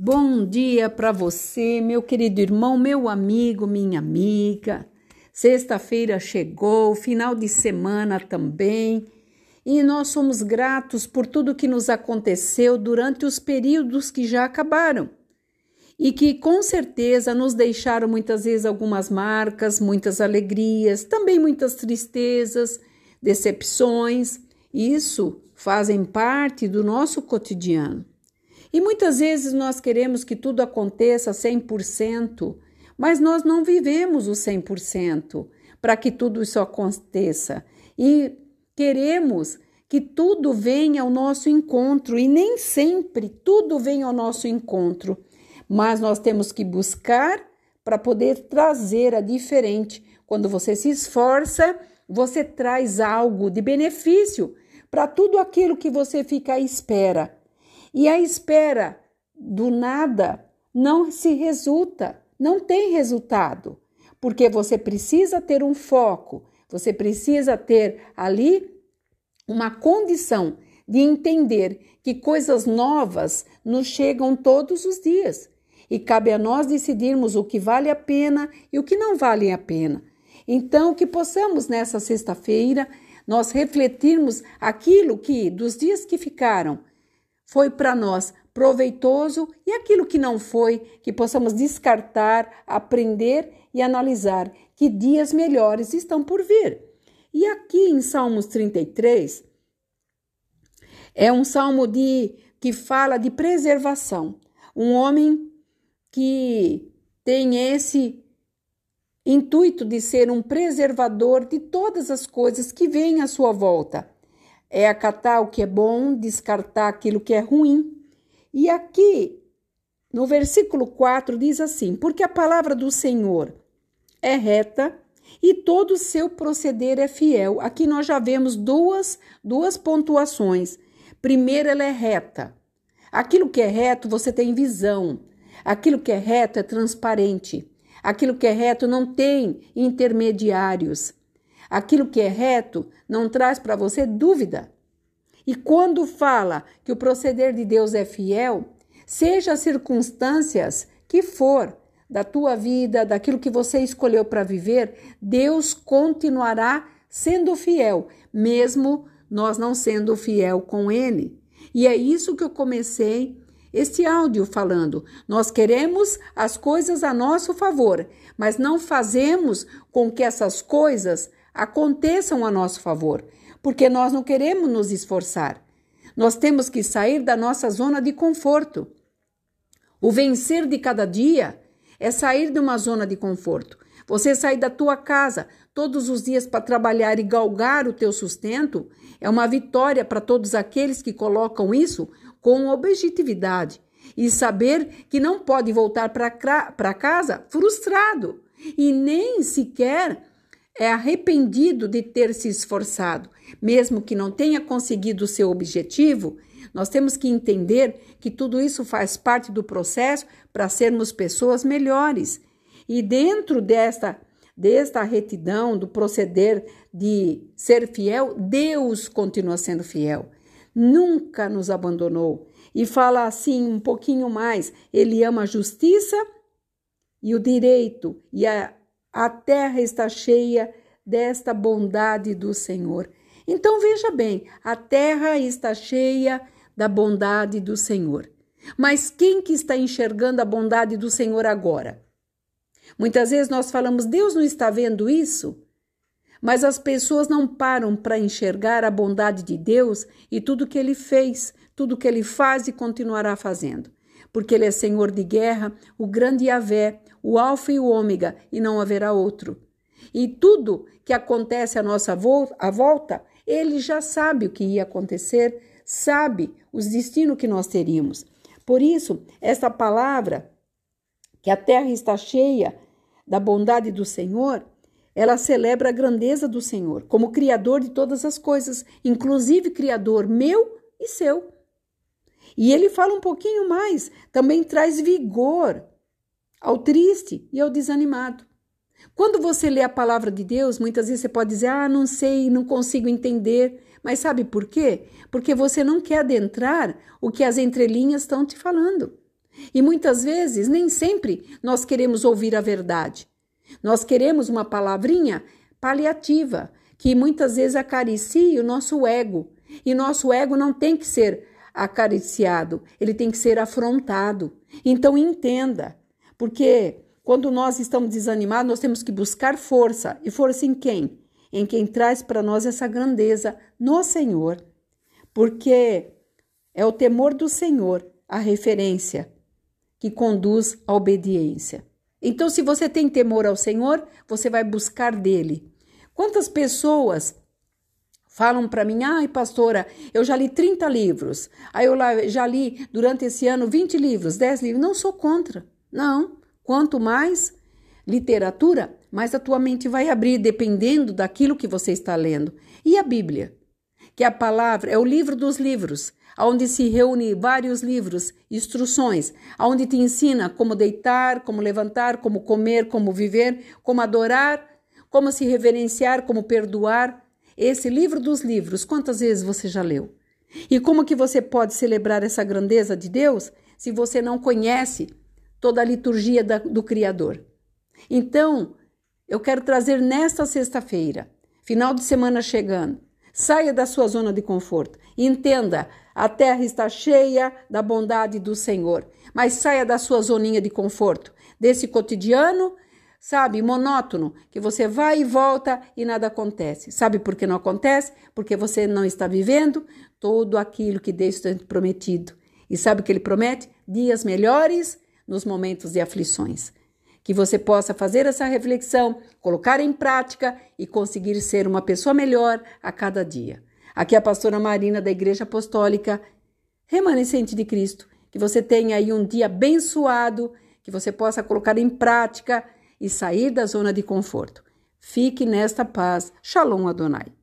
Bom dia para você, meu querido irmão, meu amigo, minha amiga. Sexta-feira chegou, final de semana também, e nós somos gratos por tudo que nos aconteceu durante os períodos que já acabaram e que com certeza nos deixaram muitas vezes algumas marcas, muitas alegrias, também muitas tristezas, decepções. Isso fazem parte do nosso cotidiano. E muitas vezes nós queremos que tudo aconteça 100%, mas nós não vivemos o 100% para que tudo isso aconteça. E queremos que tudo venha ao nosso encontro, e nem sempre tudo vem ao nosso encontro, mas nós temos que buscar para poder trazer a diferente. Quando você se esforça, você traz algo de benefício para tudo aquilo que você fica à espera. E a espera do nada não se resulta, não tem resultado, porque você precisa ter um foco, você precisa ter ali uma condição de entender que coisas novas nos chegam todos os dias e cabe a nós decidirmos o que vale a pena e o que não vale a pena. Então, que possamos nessa sexta-feira nós refletirmos aquilo que dos dias que ficaram foi para nós proveitoso e aquilo que não foi, que possamos descartar, aprender e analisar que dias melhores estão por vir. E aqui em Salmos 33 é um salmo de que fala de preservação. Um homem que tem esse intuito de ser um preservador de todas as coisas que vêm à sua volta é acatar o que é bom, descartar aquilo que é ruim. E aqui, no versículo 4, diz assim: Porque a palavra do Senhor é reta e todo o seu proceder é fiel. Aqui nós já vemos duas, duas pontuações. Primeiro, ela é reta. Aquilo que é reto, você tem visão. Aquilo que é reto é transparente. Aquilo que é reto não tem intermediários. Aquilo que é reto não traz para você dúvida. E quando fala que o proceder de Deus é fiel, seja as circunstâncias que for da tua vida, daquilo que você escolheu para viver, Deus continuará sendo fiel, mesmo nós não sendo fiel com Ele. E é isso que eu comecei este áudio falando. Nós queremos as coisas a nosso favor, mas não fazemos com que essas coisas aconteçam a nosso favor, porque nós não queremos nos esforçar. Nós temos que sair da nossa zona de conforto. O vencer de cada dia é sair de uma zona de conforto. Você sair da tua casa todos os dias para trabalhar e galgar o teu sustento é uma vitória para todos aqueles que colocam isso com objetividade e saber que não pode voltar para casa frustrado e nem sequer é arrependido de ter se esforçado, mesmo que não tenha conseguido o seu objetivo, nós temos que entender que tudo isso faz parte do processo para sermos pessoas melhores. E dentro desta desta retidão, do proceder de ser fiel, Deus continua sendo fiel. Nunca nos abandonou. E fala assim um pouquinho mais: Ele ama a justiça e o direito e a a terra está cheia desta bondade do Senhor. Então veja bem, a terra está cheia da bondade do Senhor. Mas quem que está enxergando a bondade do Senhor agora? Muitas vezes nós falamos, Deus não está vendo isso? Mas as pessoas não param para enxergar a bondade de Deus e tudo que ele fez, tudo que ele faz e continuará fazendo porque ele é Senhor de guerra, o grande Yahvé, o Alfa e o Ômega, e não haverá outro. E tudo que acontece à nossa volta, ele já sabe o que ia acontecer, sabe os destinos que nós teríamos. Por isso, essa palavra, que a terra está cheia da bondade do Senhor, ela celebra a grandeza do Senhor como Criador de todas as coisas, inclusive Criador meu e seu. E ele fala um pouquinho mais, também traz vigor ao triste e ao desanimado. Quando você lê a palavra de Deus, muitas vezes você pode dizer: Ah, não sei, não consigo entender. Mas sabe por quê? Porque você não quer adentrar o que as entrelinhas estão te falando. E muitas vezes, nem sempre, nós queremos ouvir a verdade. Nós queremos uma palavrinha paliativa, que muitas vezes acaricie o nosso ego. E nosso ego não tem que ser acariciado, ele tem que ser afrontado. Então entenda, porque quando nós estamos desanimados, nós temos que buscar força. E força em quem? Em quem traz para nós essa grandeza, no Senhor. Porque é o temor do Senhor a referência que conduz à obediência. Então, se você tem temor ao Senhor, você vai buscar dele. Quantas pessoas falam para mim, ai, pastora, eu já li 30 livros, aí eu já li durante esse ano 20 livros, 10 livros. Não sou contra, não. Quanto mais literatura, mais a tua mente vai abrir, dependendo daquilo que você está lendo. E a Bíblia? Que a palavra é o livro dos livros onde se reúne vários livros, instruções, onde te ensina como deitar, como levantar, como comer, como viver, como adorar, como se reverenciar, como perdoar. Esse livro dos livros, quantas vezes você já leu? E como que você pode celebrar essa grandeza de Deus se você não conhece toda a liturgia da, do Criador? Então, eu quero trazer nesta sexta-feira, final de semana chegando, saia da sua zona de conforto. Entenda, a terra está cheia da bondade do Senhor, mas saia da sua zoninha de conforto, desse cotidiano, sabe, monótono, que você vai e volta e nada acontece. Sabe por que não acontece? Porque você não está vivendo tudo aquilo que Deus tem prometido. E sabe o que ele promete? Dias melhores nos momentos de aflições. Que você possa fazer essa reflexão, colocar em prática e conseguir ser uma pessoa melhor a cada dia. Aqui é a pastora Marina da Igreja Apostólica Remanescente de Cristo. Que você tenha aí um dia abençoado, que você possa colocar em prática e sair da zona de conforto. Fique nesta paz. Shalom Adonai.